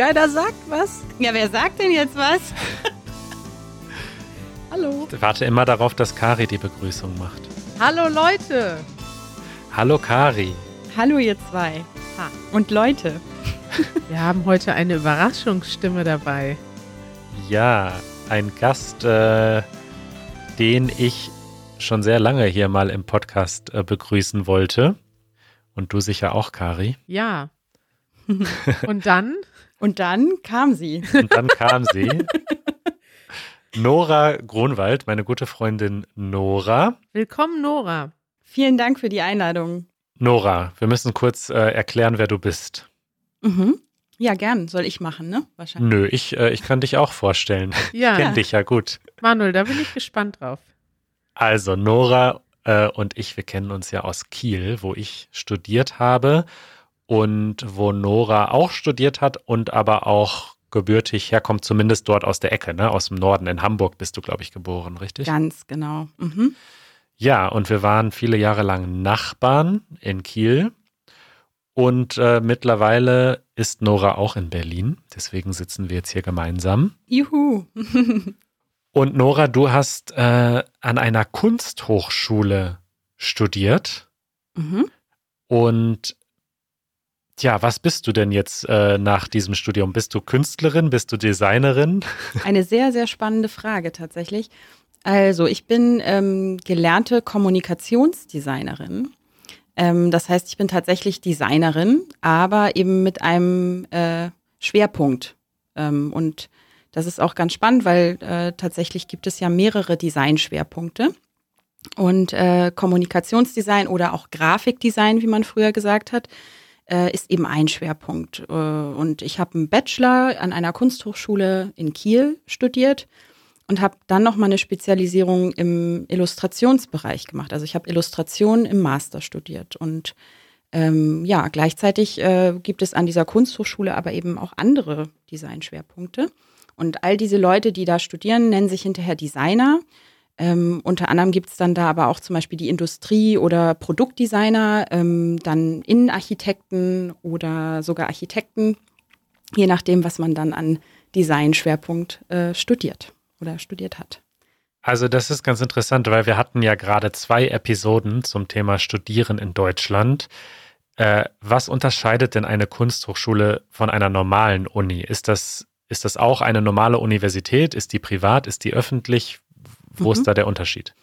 Keiner sagt was. Ja, wer sagt denn jetzt was? Hallo. Ich warte immer darauf, dass Kari die Begrüßung macht. Hallo Leute. Hallo Kari. Hallo ihr zwei. Ha. Und Leute. Wir haben heute eine Überraschungsstimme dabei. Ja, ein Gast, äh, den ich schon sehr lange hier mal im Podcast äh, begrüßen wollte. Und du sicher auch, Kari. Ja. Und dann? Und dann kam sie. Und dann kam sie. Nora Gronwald, meine gute Freundin Nora. Willkommen, Nora. Vielen Dank für die Einladung. Nora, wir müssen kurz äh, erklären, wer du bist. Mhm. Ja, gern. Soll ich machen, ne? Wahrscheinlich. Nö, ich, äh, ich kann dich auch vorstellen. Ja. Ich kenne dich ja gut. Manuel, da bin ich gespannt drauf. Also, Nora äh, und ich, wir kennen uns ja aus Kiel, wo ich studiert habe und wo Nora auch studiert hat und aber auch gebürtig herkommt, zumindest dort aus der Ecke, ne? aus dem Norden. In Hamburg bist du, glaube ich, geboren, richtig? Ganz genau. Mhm. Ja, und wir waren viele Jahre lang Nachbarn in Kiel. Und äh, mittlerweile ist Nora auch in Berlin. Deswegen sitzen wir jetzt hier gemeinsam. Juhu. Und Nora, du hast äh, an einer Kunsthochschule studiert. mhm. Und ja, was bist du denn jetzt äh, nach diesem Studium? Bist du Künstlerin? Bist du Designerin? Eine sehr, sehr spannende Frage tatsächlich. Also, ich bin ähm, gelernte Kommunikationsdesignerin. Ähm, das heißt, ich bin tatsächlich Designerin, aber eben mit einem äh, Schwerpunkt. Ähm, und das ist auch ganz spannend, weil äh, tatsächlich gibt es ja mehrere Designschwerpunkte. Und äh, Kommunikationsdesign oder auch Grafikdesign, wie man früher gesagt hat, äh, ist eben ein Schwerpunkt. Äh, und ich habe einen Bachelor an einer Kunsthochschule in Kiel studiert und habe dann noch mal eine Spezialisierung im Illustrationsbereich gemacht. Also ich habe Illustration im Master studiert und ähm, ja, gleichzeitig äh, gibt es an dieser Kunsthochschule aber eben auch andere Designschwerpunkte. Und all diese Leute, die da studieren, nennen sich hinterher Designer. Ähm, unter anderem gibt es dann da aber auch zum Beispiel die Industrie- oder Produktdesigner, ähm, dann Innenarchitekten oder sogar Architekten, je nachdem, was man dann an Designschwerpunkt äh, studiert oder studiert hat. Also das ist ganz interessant, weil wir hatten ja gerade zwei Episoden zum Thema Studieren in Deutschland. Äh, was unterscheidet denn eine Kunsthochschule von einer normalen Uni? Ist das, ist das auch eine normale Universität? Ist die privat? Ist die öffentlich? Wo Mhm. ist da der Unterschied?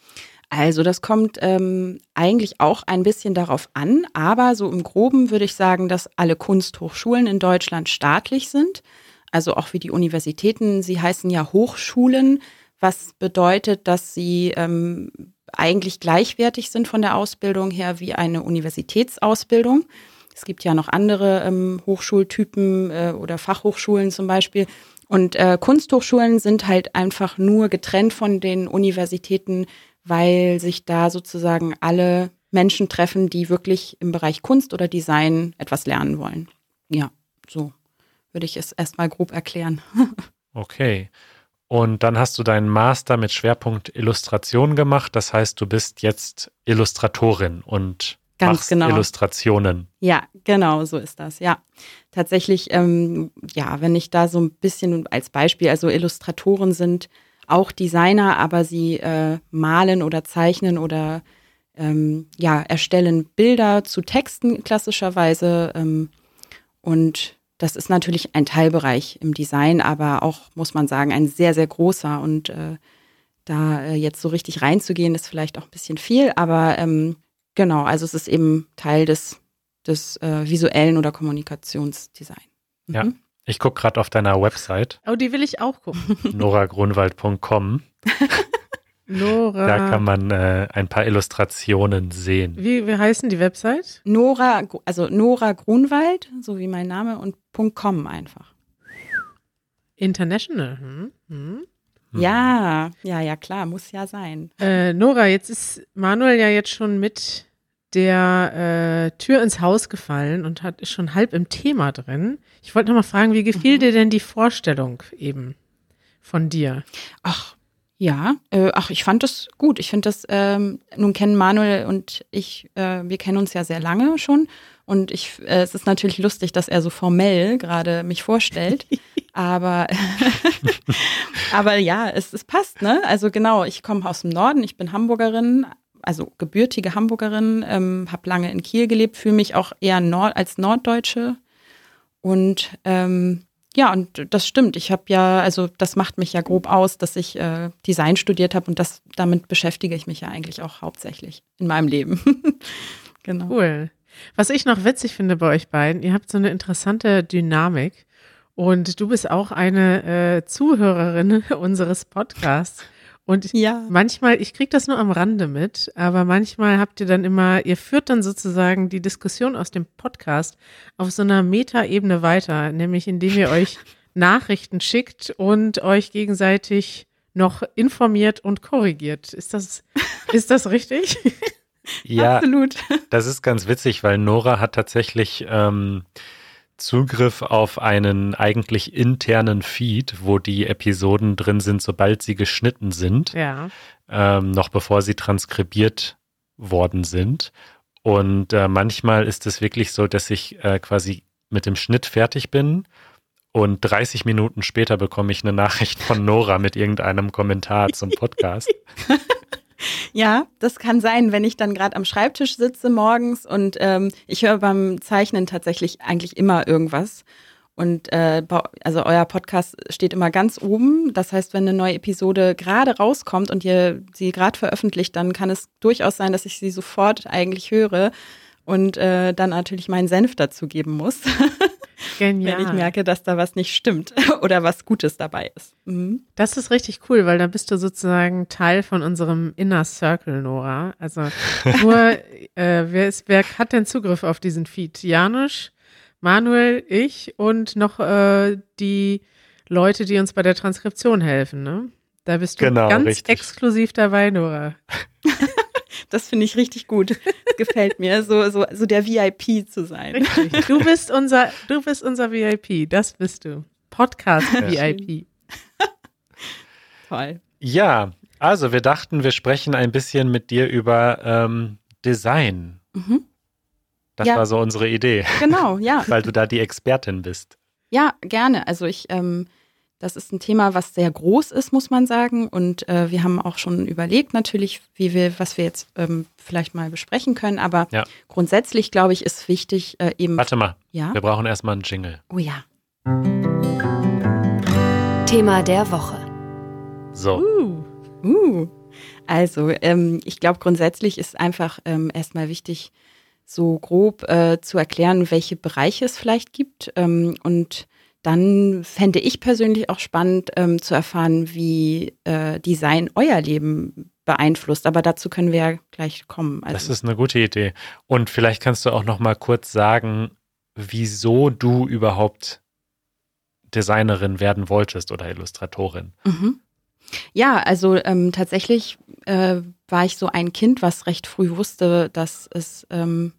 Also das kommt ähm, eigentlich auch ein bisschen darauf an, aber so im groben würde ich sagen, dass alle Kunsthochschulen in Deutschland staatlich sind, also auch wie die Universitäten. Sie heißen ja Hochschulen, was bedeutet, dass sie ähm, eigentlich gleichwertig sind von der Ausbildung her wie eine Universitätsausbildung. Es gibt ja noch andere ähm, Hochschultypen äh, oder Fachhochschulen zum Beispiel. Und äh, Kunsthochschulen sind halt einfach nur getrennt von den Universitäten, weil sich da sozusagen alle Menschen treffen, die wirklich im Bereich Kunst oder Design etwas lernen wollen. Ja, so würde ich es erstmal grob erklären. Okay. Und dann hast du deinen Master mit Schwerpunkt Illustration gemacht. Das heißt, du bist jetzt Illustratorin und Ganz machst genau. Illustrationen. Ja, genau, so ist das. Ja, tatsächlich, ähm, ja, wenn ich da so ein bisschen als Beispiel, also Illustratoren sind auch Designer, aber sie äh, malen oder zeichnen oder ähm, ja, erstellen Bilder zu Texten klassischerweise. Ähm, und das ist natürlich ein Teilbereich im Design, aber auch, muss man sagen, ein sehr, sehr großer. Und äh, da äh, jetzt so richtig reinzugehen, ist vielleicht auch ein bisschen viel, aber ähm, genau, also es ist eben Teil des, des äh, visuellen oder Kommunikationsdesign. Mhm. Ja. Ich gucke gerade auf deiner Website, Oh, die will ich auch gucken. noragrunwald.com. Nora. Da kann man äh, ein paar Illustrationen sehen. wie, wie heißen die Website? Nora, also Nora Grunwald, so wie mein Name, und .com einfach. International. Hm? Hm. Hm. Ja, ja, ja, klar, muss ja sein. Äh, Nora, jetzt ist Manuel ja jetzt schon mit der äh, Tür ins Haus gefallen und hat ist schon halb im Thema drin. Ich wollte noch mal fragen, wie gefiel Mhm. dir denn die Vorstellung eben von dir? Ach, Ja, äh, ach, ich fand das gut. Ich finde das, ähm, nun kennen Manuel und ich, äh, wir kennen uns ja sehr lange schon. Und ich, äh, es ist natürlich lustig, dass er so formell gerade mich vorstellt. aber, aber ja, es, es passt, ne? Also genau, ich komme aus dem Norden, ich bin Hamburgerin, also gebürtige Hamburgerin, ähm, habe lange in Kiel gelebt, fühle mich auch eher Nord als Norddeutsche. Und ähm, ja, und das stimmt. Ich habe ja, also das macht mich ja grob aus, dass ich äh, Design studiert habe und das damit beschäftige ich mich ja eigentlich auch hauptsächlich in meinem Leben. genau. Cool. Was ich noch witzig finde bei euch beiden, ihr habt so eine interessante Dynamik und du bist auch eine äh, Zuhörerin unseres Podcasts. Und ja. manchmal, ich kriege das nur am Rande mit, aber manchmal habt ihr dann immer, ihr führt dann sozusagen die Diskussion aus dem Podcast auf so einer Metaebene weiter, nämlich indem ihr euch Nachrichten schickt und euch gegenseitig noch informiert und korrigiert. Ist das, ist das richtig? ja, absolut. Das ist ganz witzig, weil Nora hat tatsächlich ähm, Zugriff auf einen eigentlich internen Feed, wo die Episoden drin sind, sobald sie geschnitten sind. Ja. Ähm, noch bevor sie transkribiert worden sind. Und äh, manchmal ist es wirklich so, dass ich äh, quasi mit dem Schnitt fertig bin und 30 Minuten später bekomme ich eine Nachricht von Nora mit irgendeinem Kommentar zum Podcast. Ja, das kann sein, wenn ich dann gerade am Schreibtisch sitze morgens und ähm, ich höre beim Zeichnen tatsächlich eigentlich immer irgendwas. Und äh, also euer Podcast steht immer ganz oben. Das heißt, wenn eine neue Episode gerade rauskommt und ihr sie gerade veröffentlicht, dann kann es durchaus sein, dass ich sie sofort eigentlich höre und äh, dann natürlich meinen Senf dazu geben muss. Genial. Wenn ich merke, dass da was nicht stimmt oder was Gutes dabei ist. Mhm. Das ist richtig cool, weil da bist du sozusagen Teil von unserem Inner Circle, Nora. Also nur, äh, wer, ist, wer hat denn Zugriff auf diesen Feed? Janusz, Manuel, ich und noch äh, die Leute, die uns bei der Transkription helfen, ne? Da bist du genau, ganz richtig. exklusiv dabei, Nora. Das finde ich richtig gut. Gefällt mir, so, so, so der VIP zu sein. Richtig. Du bist unser, du bist unser VIP. Das bist du. Podcast-VIP. Toll. Ja, also wir dachten, wir sprechen ein bisschen mit dir über ähm, Design. Mhm. Das ja. war so unsere Idee. Genau, ja. Weil du da die Expertin bist. Ja, gerne. Also ich ähm, das ist ein Thema, was sehr groß ist, muss man sagen. Und äh, wir haben auch schon überlegt, natürlich, wie wir, was wir jetzt ähm, vielleicht mal besprechen können. Aber ja. grundsätzlich, glaube ich, ist wichtig äh, eben. Warte mal. Ja. Wir brauchen erstmal einen Jingle. Oh ja. Thema der Woche. So. Uh. Uh. Also, ähm, ich glaube, grundsätzlich ist einfach ähm, erstmal wichtig, so grob äh, zu erklären, welche Bereiche es vielleicht gibt ähm, und dann fände ich persönlich auch spannend ähm, zu erfahren, wie äh, Design euer Leben beeinflusst. Aber dazu können wir ja gleich kommen. Also, das ist eine gute Idee. Und vielleicht kannst du auch noch mal kurz sagen, wieso du überhaupt Designerin werden wolltest oder Illustratorin. Mhm. Ja, also ähm, tatsächlich äh, war ich so ein Kind, was recht früh wusste, dass es ähm,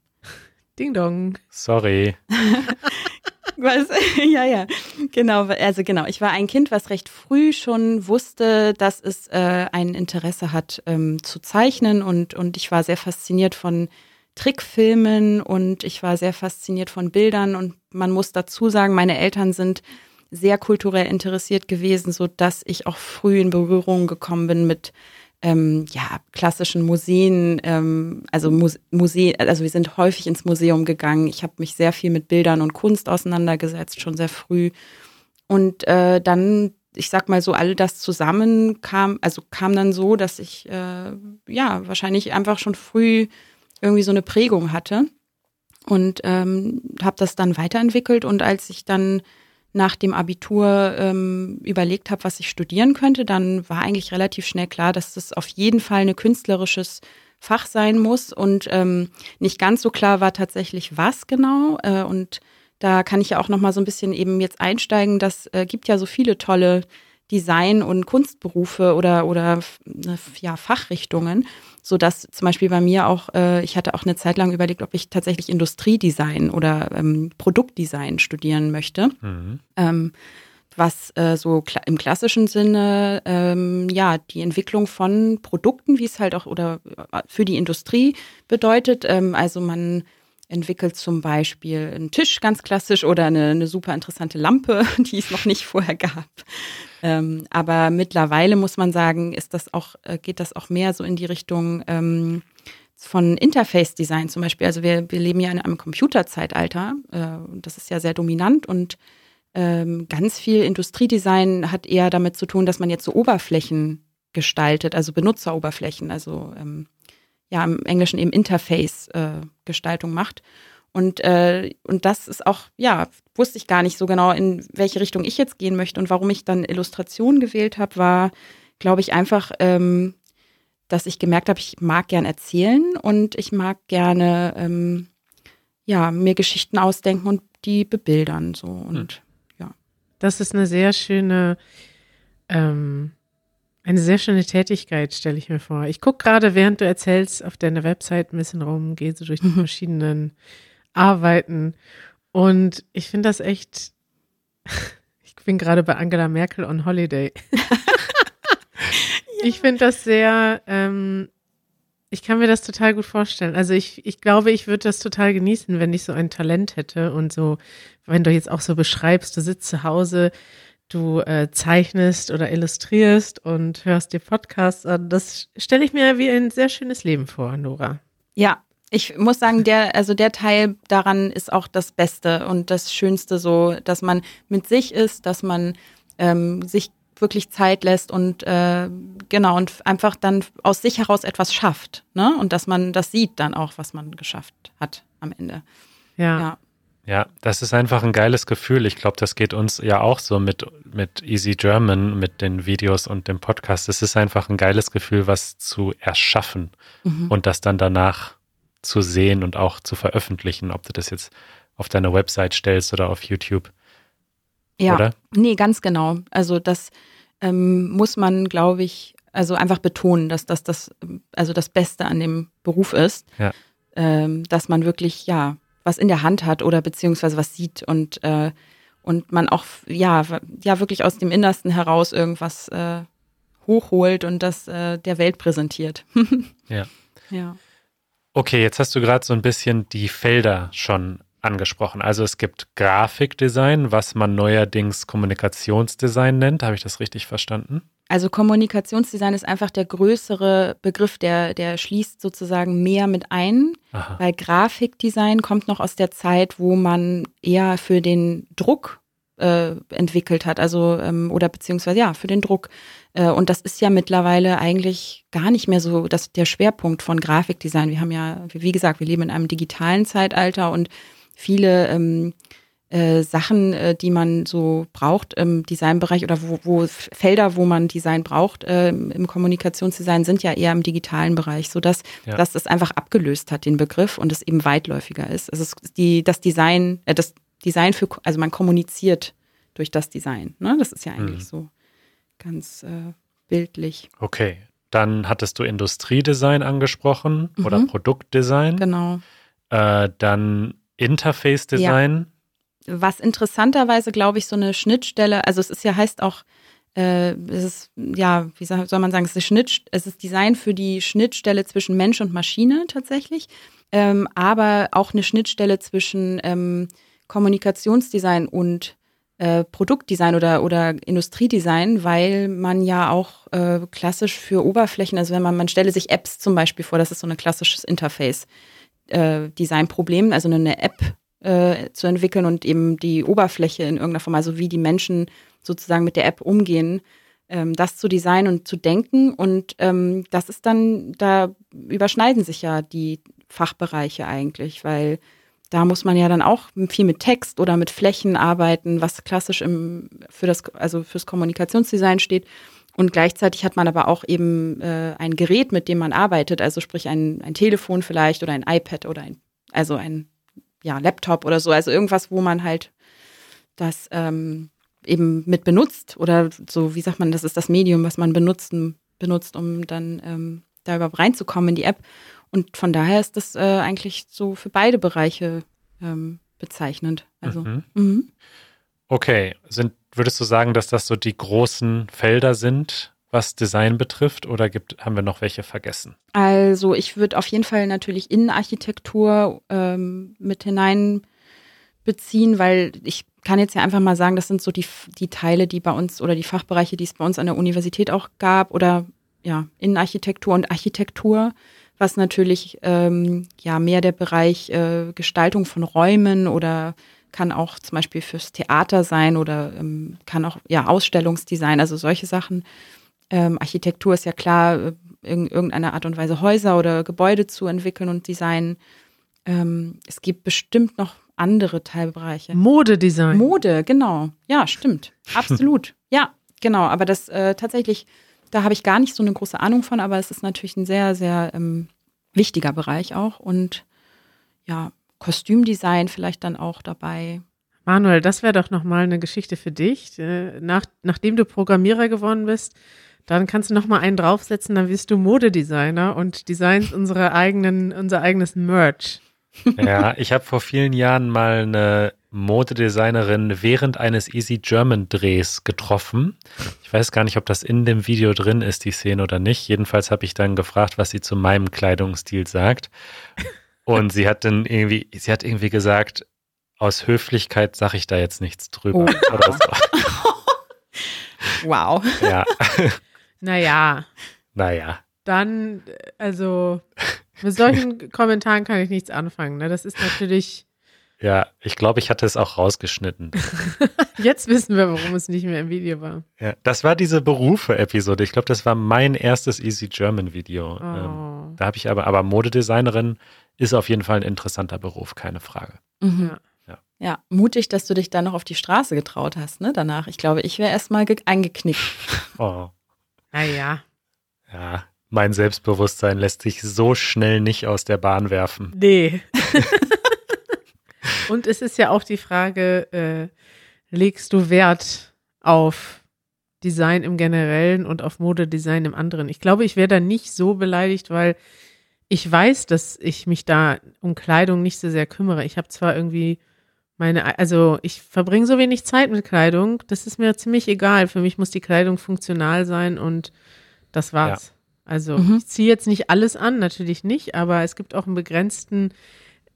Ding Dong. Sorry. Was, ja, ja, genau. Also genau, ich war ein Kind, was recht früh schon wusste, dass es äh, ein Interesse hat ähm, zu zeichnen und, und ich war sehr fasziniert von Trickfilmen und ich war sehr fasziniert von Bildern und man muss dazu sagen, meine Eltern sind sehr kulturell interessiert gewesen, so dass ich auch früh in Berührung gekommen bin mit ähm, ja, klassischen Museen, ähm, also Muse also wir sind häufig ins Museum gegangen. Ich habe mich sehr viel mit Bildern und Kunst auseinandergesetzt, schon sehr früh. Und äh, dann, ich sag mal so, all das zusammen kam, also kam dann so, dass ich äh, ja wahrscheinlich einfach schon früh irgendwie so eine Prägung hatte und ähm, habe das dann weiterentwickelt. Und als ich dann nach dem Abitur ähm, überlegt habe, was ich studieren könnte, dann war eigentlich relativ schnell klar, dass das auf jeden Fall ein künstlerisches Fach sein muss. Und ähm, nicht ganz so klar war tatsächlich, was genau. Äh, und da kann ich ja auch noch mal so ein bisschen eben jetzt einsteigen. Das äh, gibt ja so viele tolle Design- und Kunstberufe oder, oder äh, ja, Fachrichtungen, so dass zum Beispiel bei mir auch, äh, ich hatte auch eine Zeit lang überlegt, ob ich tatsächlich Industriedesign oder ähm, Produktdesign studieren möchte. Mhm. Ähm, was äh, so kla im klassischen Sinne ähm, ja die Entwicklung von Produkten, wie es halt auch oder äh, für die Industrie bedeutet. Ähm, also man entwickelt zum Beispiel einen Tisch ganz klassisch oder eine, eine super interessante Lampe, die es noch nicht vorher gab. Ähm, aber mittlerweile muss man sagen, ist das auch, äh, geht das auch mehr so in die Richtung ähm, von Interface-Design zum Beispiel. Also wir, wir leben ja in einem Computerzeitalter. Äh, das ist ja sehr dominant und ähm, ganz viel Industriedesign hat eher damit zu tun, dass man jetzt so Oberflächen gestaltet, also Benutzeroberflächen, also ähm, ja im Englischen eben Interface-Gestaltung äh, macht. Und, äh, und das ist auch, ja, wusste ich gar nicht so genau, in welche Richtung ich jetzt gehen möchte. Und warum ich dann Illustration gewählt habe, war, glaube ich, einfach, ähm, dass ich gemerkt habe, ich mag gern erzählen und ich mag gerne, ähm, ja, mir Geschichten ausdenken und die bebildern. So und hm. ja. Das ist eine sehr schöne ähm, eine sehr schöne Tätigkeit, stelle ich mir vor. Ich gucke gerade, während du erzählst, auf deiner Website ein bisschen rum, gehe so durch die mhm. verschiedenen Arbeiten und ich finde das echt, ich bin gerade bei Angela Merkel on Holiday. Ich finde das sehr, ähm, ich kann mir das total gut vorstellen. Also ich, ich glaube, ich würde das total genießen, wenn ich so ein Talent hätte und so, wenn du jetzt auch so beschreibst, du sitzt zu Hause, du äh, zeichnest oder illustrierst und hörst dir Podcasts an. Das stelle ich mir wie ein sehr schönes Leben vor, Nora. Ja, ich muss sagen, der, also der Teil daran ist auch das Beste und das Schönste so, dass man mit sich ist, dass man ähm, sich wirklich Zeit lässt und äh, genau und einfach dann aus sich heraus etwas schafft, ne? Und dass man das sieht dann auch, was man geschafft hat am Ende. Ja. ja. Ja, das ist einfach ein geiles Gefühl. Ich glaube, das geht uns ja auch so mit, mit Easy German, mit den Videos und dem Podcast. Es ist einfach ein geiles Gefühl, was zu erschaffen mhm. und das dann danach zu sehen und auch zu veröffentlichen, ob du das jetzt auf deiner Website stellst oder auf YouTube. Ja, oder? nee, ganz genau. Also das ähm, muss man, glaube ich, also einfach betonen, dass das das, also das Beste an dem Beruf ist, ja. ähm, dass man wirklich, ja, was in der Hand hat oder beziehungsweise was sieht und, äh, und man auch ja, ja wirklich aus dem Innersten heraus irgendwas äh, hochholt und das äh, der Welt präsentiert. ja. Ja. Okay, jetzt hast du gerade so ein bisschen die Felder schon angesprochen. Also es gibt Grafikdesign, was man neuerdings Kommunikationsdesign nennt. Habe ich das richtig verstanden? Also Kommunikationsdesign ist einfach der größere Begriff, der, der schließt sozusagen mehr mit ein, Aha. weil Grafikdesign kommt noch aus der Zeit, wo man eher für den Druck äh, entwickelt hat, also ähm, oder beziehungsweise ja, für den Druck. Äh, und das ist ja mittlerweile eigentlich gar nicht mehr so das, der Schwerpunkt von Grafikdesign. Wir haben ja, wie gesagt, wir leben in einem digitalen Zeitalter und viele ähm, äh, Sachen, äh, die man so braucht im Designbereich oder wo, wo Felder, wo man Design braucht äh, im Kommunikationsdesign, sind ja eher im digitalen Bereich, sodass ja. dass das einfach abgelöst hat, den Begriff, und es eben weitläufiger ist. Also es ist die, das Design, äh, das Design für, also man kommuniziert durch das Design. Ne? Das ist ja eigentlich mhm. so ganz äh, bildlich. Okay, dann hattest du Industriedesign angesprochen mhm. oder Produktdesign. Genau. Äh, dann Interface Design. Ja was interessanterweise, glaube ich, so eine Schnittstelle, also es ist ja, heißt auch, äh, es ist, ja, wie soll man sagen, es ist, Schnitt, es ist Design für die Schnittstelle zwischen Mensch und Maschine tatsächlich, ähm, aber auch eine Schnittstelle zwischen ähm, Kommunikationsdesign und äh, Produktdesign oder, oder Industriedesign, weil man ja auch äh, klassisch für Oberflächen, also wenn man, man stelle sich Apps zum Beispiel vor, das ist so ein klassisches Interface. Äh, Designproblem, also eine App äh, zu entwickeln und eben die Oberfläche in irgendeiner Form, also wie die Menschen sozusagen mit der App umgehen, ähm, das zu designen und zu denken. Und ähm, das ist dann, da überschneiden sich ja die Fachbereiche eigentlich, weil da muss man ja dann auch viel mit Text oder mit Flächen arbeiten, was klassisch im, für das, also fürs Kommunikationsdesign steht. Und gleichzeitig hat man aber auch eben äh, ein Gerät, mit dem man arbeitet, also sprich ein, ein Telefon vielleicht oder ein iPad oder ein, also ein ja, Laptop oder so, also irgendwas, wo man halt das ähm, eben mit benutzt oder so, wie sagt man, das ist das Medium, was man benutzen, benutzt, um dann ähm, da überhaupt reinzukommen in die App. Und von daher ist das äh, eigentlich so für beide Bereiche ähm, bezeichnend. Also, mhm. Mhm. Okay, sind, würdest du sagen, dass das so die großen Felder sind, was Design betrifft, oder gibt, haben wir noch welche vergessen? Also ich würde auf jeden Fall natürlich Innenarchitektur ähm, mit hineinbeziehen, weil ich kann jetzt ja einfach mal sagen, das sind so die, die Teile, die bei uns oder die Fachbereiche, die es bei uns an der Universität auch gab oder ja, Innenarchitektur und Architektur, was natürlich ähm, ja mehr der Bereich äh, Gestaltung von Räumen oder kann auch zum Beispiel fürs Theater sein oder ähm, kann auch ja Ausstellungsdesign, also solche Sachen ähm, Architektur ist ja klar, äh, in irgendeiner Art und Weise Häuser oder Gebäude zu entwickeln und designen. Ähm, es gibt bestimmt noch andere Teilbereiche. Modedesign. Mode, genau. Ja, stimmt. Absolut. ja, genau. Aber das äh, tatsächlich, da habe ich gar nicht so eine große Ahnung von, aber es ist natürlich ein sehr, sehr ähm, wichtiger Bereich auch. Und ja, Kostümdesign vielleicht dann auch dabei. Manuel, das wäre doch nochmal eine Geschichte für dich. Äh, nach, nachdem du Programmierer geworden bist, dann kannst du noch mal einen draufsetzen, dann wirst du Modedesigner und designst unsere eigenen, unser eigenes Merch. Ja, ich habe vor vielen Jahren mal eine Modedesignerin während eines Easy German Drehs getroffen. Ich weiß gar nicht, ob das in dem Video drin ist, die Szene oder nicht. Jedenfalls habe ich dann gefragt, was sie zu meinem Kleidungsstil sagt. Und sie hat dann irgendwie, sie hat irgendwie gesagt, aus Höflichkeit sage ich da jetzt nichts drüber. Oh. Oder so. Wow. Ja. Naja. Naja. Dann, also, mit solchen Kommentaren kann ich nichts anfangen. Ne? Das ist natürlich. Ja, ich glaube, ich hatte es auch rausgeschnitten. Jetzt wissen wir, warum es nicht mehr im Video war. Ja, das war diese Berufe-Episode. Ich glaube, das war mein erstes Easy German-Video. Oh. Ähm, da habe ich aber, aber Modedesignerin ist auf jeden Fall ein interessanter Beruf, keine Frage. Mhm. Ja. ja. mutig, dass du dich da noch auf die Straße getraut hast, ne? Danach. Ich glaube, ich wäre erstmal eingeknickt. Oh. Naja. Ja, mein Selbstbewusstsein lässt sich so schnell nicht aus der Bahn werfen. Nee. Und es ist ja auch die Frage, äh, legst du Wert auf Design im Generellen und auf Modedesign im anderen? Ich glaube, ich wäre da nicht so beleidigt, weil ich weiß, dass ich mich da um Kleidung nicht so sehr kümmere. Ich habe zwar irgendwie meine, also ich verbringe so wenig Zeit mit Kleidung, das ist mir ziemlich egal. Für mich muss die Kleidung funktional sein und das war's. Ja. Also mhm. ich ziehe jetzt nicht alles an, natürlich nicht, aber es gibt auch einen begrenzten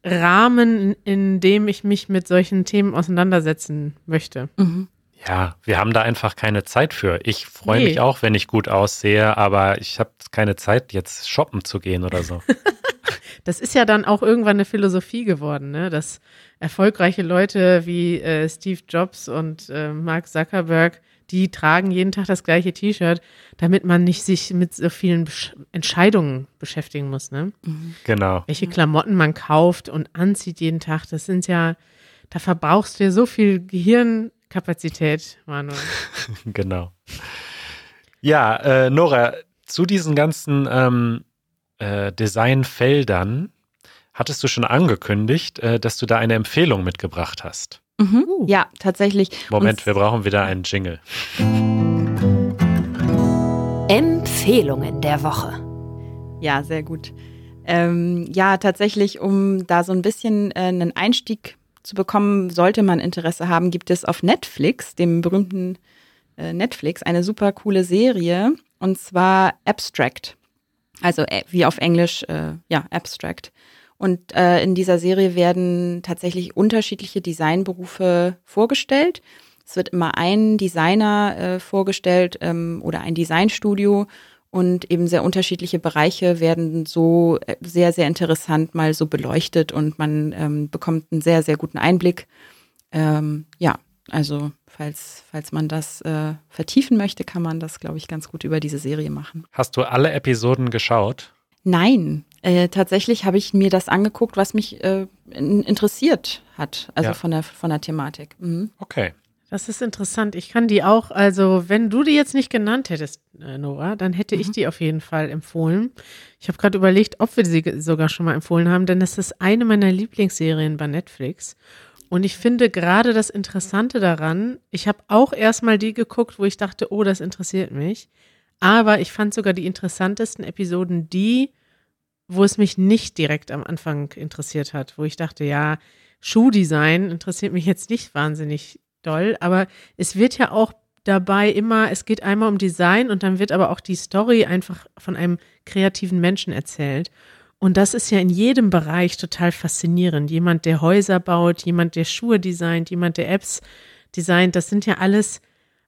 Rahmen, in dem ich mich mit solchen Themen auseinandersetzen möchte. Mhm. Ja, wir haben da einfach keine Zeit für. Ich freue nee. mich auch, wenn ich gut aussehe, aber ich habe keine Zeit, jetzt shoppen zu gehen oder so. das ist ja dann auch irgendwann eine Philosophie geworden, ne? dass erfolgreiche Leute wie äh, Steve Jobs und äh, Mark Zuckerberg die tragen jeden Tag das gleiche T-Shirt, damit man nicht sich mit so vielen Besch Entscheidungen beschäftigen muss. Ne? Mhm. Genau. Welche Klamotten man kauft und anzieht jeden Tag, das sind ja, da verbrauchst du ja so viel Gehirnkapazität, Manuel. genau. Ja, äh, Nora, zu diesen ganzen ähm, äh, Designfeldern hattest du schon angekündigt, äh, dass du da eine Empfehlung mitgebracht hast. Mhm. Uh. Ja, tatsächlich. Moment, Und wir brauchen wieder einen Jingle. Empfehlungen der Woche. Ja, sehr gut. Ähm, ja, tatsächlich, um da so ein bisschen äh, einen Einstieg zu bekommen, sollte man Interesse haben, gibt es auf Netflix, dem berühmten äh, Netflix, eine super coole Serie und zwar Abstract. Also äh, wie auf Englisch, äh, ja, Abstract. Und äh, in dieser Serie werden tatsächlich unterschiedliche Designberufe vorgestellt. Es wird immer ein Designer äh, vorgestellt ähm, oder ein Designstudio und eben sehr unterschiedliche Bereiche werden so äh, sehr, sehr interessant mal so beleuchtet und man ähm, bekommt einen sehr, sehr guten Einblick. Ähm, ja, also falls, falls man das äh, vertiefen möchte, kann man das, glaube ich, ganz gut über diese Serie machen. Hast du alle Episoden geschaut? Nein, äh, tatsächlich habe ich mir das angeguckt, was mich äh, interessiert hat, also ja. von, der, von der Thematik. Mhm. Okay. Das ist interessant. Ich kann die auch, also wenn du die jetzt nicht genannt hättest, äh, Nora, dann hätte mhm. ich die auf jeden Fall empfohlen. Ich habe gerade überlegt, ob wir sie sogar schon mal empfohlen haben, denn das ist eine meiner Lieblingsserien bei Netflix. Und ich finde gerade das Interessante daran, ich habe auch erstmal die geguckt, wo ich dachte, oh, das interessiert mich. Aber ich fand sogar die interessantesten Episoden die, wo es mich nicht direkt am Anfang interessiert hat, wo ich dachte, ja, Schuhdesign interessiert mich jetzt nicht wahnsinnig doll, aber es wird ja auch dabei immer, es geht einmal um Design und dann wird aber auch die Story einfach von einem kreativen Menschen erzählt. Und das ist ja in jedem Bereich total faszinierend. Jemand, der Häuser baut, jemand, der Schuhe designt, jemand, der Apps designt, das sind ja alles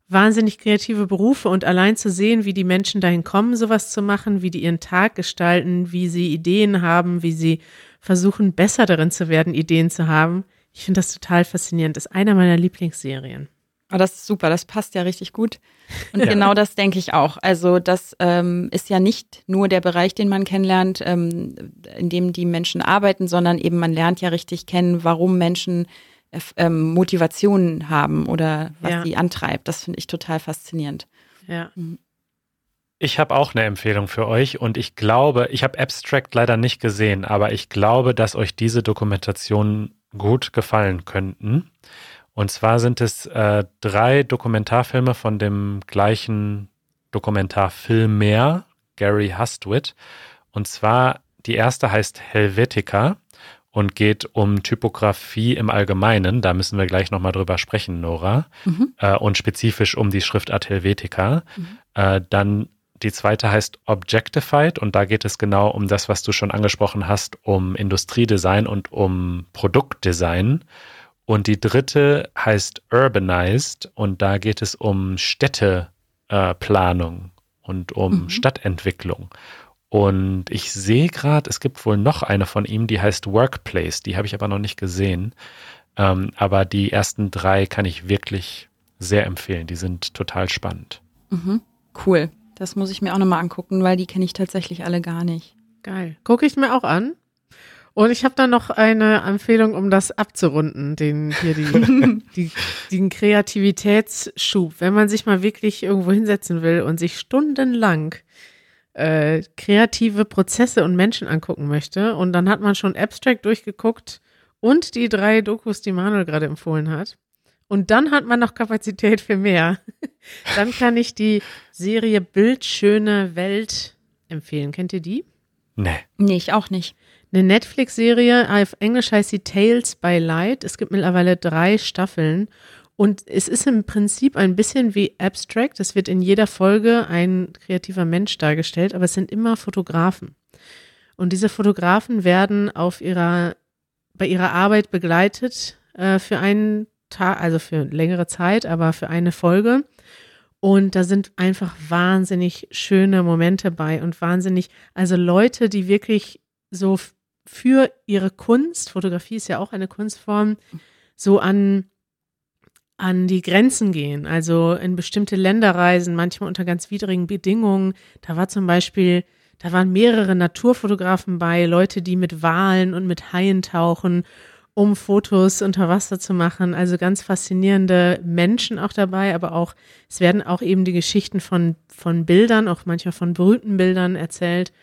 wahnsinnig kreative Berufe und allein zu sehen, wie die Menschen dahin kommen, sowas zu machen, wie die ihren Tag gestalten, wie sie Ideen haben, wie sie versuchen, besser darin zu werden, Ideen zu haben. Ich finde das total faszinierend. Das ist einer meiner Lieblingsserien. Oh, das ist super, das passt ja richtig gut. Und ja. genau das denke ich auch. Also das ähm, ist ja nicht nur der Bereich, den man kennenlernt, ähm, in dem die Menschen arbeiten, sondern eben man lernt ja richtig kennen, warum Menschen äh, ähm, Motivationen haben oder was ja. sie antreibt. Das finde ich total faszinierend. Ja. Mhm. Ich habe auch eine Empfehlung für euch und ich glaube, ich habe Abstract leider nicht gesehen, aber ich glaube, dass euch diese Dokumentationen gut gefallen könnten. Und zwar sind es äh, drei Dokumentarfilme von dem gleichen Dokumentarfilmer, Gary Hustwit. Und zwar die erste heißt Helvetica und geht um Typografie im Allgemeinen. Da müssen wir gleich nochmal drüber sprechen, Nora. Mhm. Äh, und spezifisch um die Schriftart Helvetica. Mhm. Äh, dann die zweite heißt Objectified und da geht es genau um das, was du schon angesprochen hast, um Industriedesign und um Produktdesign. Und die dritte heißt Urbanized und da geht es um Städteplanung äh, und um mhm. Stadtentwicklung. Und ich sehe gerade, es gibt wohl noch eine von ihm, die heißt Workplace. Die habe ich aber noch nicht gesehen. Ähm, aber die ersten drei kann ich wirklich sehr empfehlen. Die sind total spannend. Mhm. Cool. Das muss ich mir auch nochmal angucken, weil die kenne ich tatsächlich alle gar nicht. Geil. Gucke ich mir auch an. Und ich habe da noch eine Empfehlung, um das abzurunden, den hier die, die, den Kreativitätsschub. Wenn man sich mal wirklich irgendwo hinsetzen will und sich stundenlang äh, kreative Prozesse und Menschen angucken möchte. Und dann hat man schon Abstract durchgeguckt und die drei Dokus, die Manuel gerade empfohlen hat. Und dann hat man noch Kapazität für mehr. dann kann ich die Serie Bildschöne Welt empfehlen. Kennt ihr die? Nee. Nee, ich auch nicht. Eine Netflix-Serie, auf Englisch heißt sie Tales by Light. Es gibt mittlerweile drei Staffeln und es ist im Prinzip ein bisschen wie Abstract. Es wird in jeder Folge ein kreativer Mensch dargestellt, aber es sind immer Fotografen. Und diese Fotografen werden auf ihrer, bei ihrer Arbeit begleitet äh, für einen Tag, also für längere Zeit, aber für eine Folge. Und da sind einfach wahnsinnig schöne Momente bei und wahnsinnig, also Leute, die wirklich so für ihre Kunst, Fotografie ist ja auch eine Kunstform, so an an die Grenzen gehen, also in bestimmte Länder reisen, manchmal unter ganz widrigen Bedingungen. Da war zum Beispiel, da waren mehrere Naturfotografen bei, Leute, die mit Walen und mit Haien tauchen, um Fotos unter Wasser zu machen. Also ganz faszinierende Menschen auch dabei, aber auch, es werden auch eben die Geschichten von, von Bildern, auch manchmal von berühmten Bildern erzählt.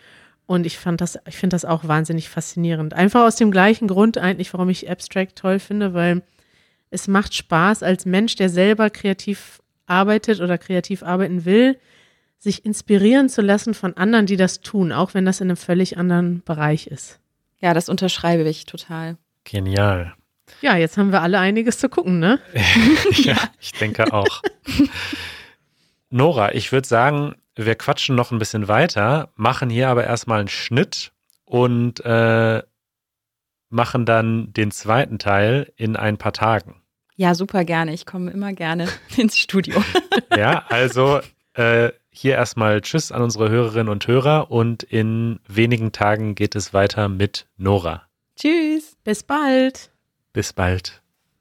Und ich fand das, ich finde das auch wahnsinnig faszinierend. Einfach aus dem gleichen Grund eigentlich, warum ich Abstract toll finde, weil es macht Spaß als Mensch, der selber kreativ arbeitet oder kreativ arbeiten will, sich inspirieren zu lassen von anderen, die das tun, auch wenn das in einem völlig anderen Bereich ist. Ja, das unterschreibe ich total. Genial. Ja, jetzt haben wir alle einiges zu gucken, ne? ja, ich denke auch. Nora, ich würde sagen, wir quatschen noch ein bisschen weiter, machen hier aber erstmal einen Schnitt und äh, machen dann den zweiten Teil in ein paar Tagen. Ja, super gerne. Ich komme immer gerne ins Studio. ja, also äh, hier erstmal Tschüss an unsere Hörerinnen und Hörer und in wenigen Tagen geht es weiter mit Nora. Tschüss. Bis bald. Bis bald.